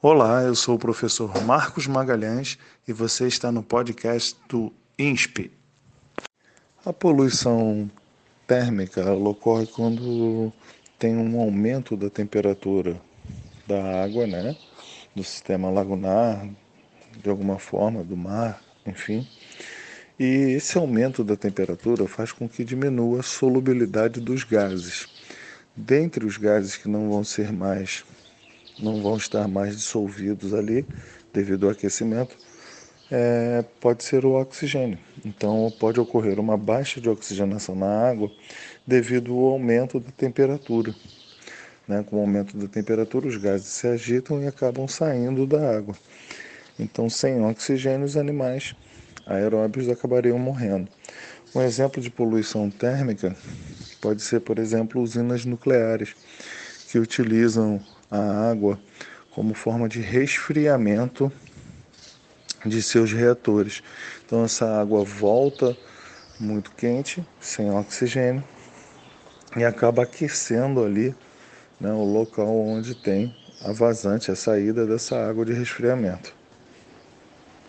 Olá, eu sou o professor Marcos Magalhães e você está no podcast do INSPE. A poluição térmica ocorre quando tem um aumento da temperatura da água, né, do sistema lagunar, de alguma forma, do mar, enfim. E esse aumento da temperatura faz com que diminua a solubilidade dos gases. Dentre os gases que não vão ser mais não vão estar mais dissolvidos ali devido ao aquecimento, é, pode ser o oxigênio. Então, pode ocorrer uma baixa de oxigenação na água devido ao aumento da temperatura. Né? Com o aumento da temperatura, os gases se agitam e acabam saindo da água. Então, sem oxigênio, os animais aeróbios acabariam morrendo. Um exemplo de poluição térmica pode ser, por exemplo, usinas nucleares que utilizam a água como forma de resfriamento de seus reatores. Então essa água volta muito quente, sem oxigênio, e acaba aquecendo ali né, o local onde tem a vazante, a saída dessa água de resfriamento.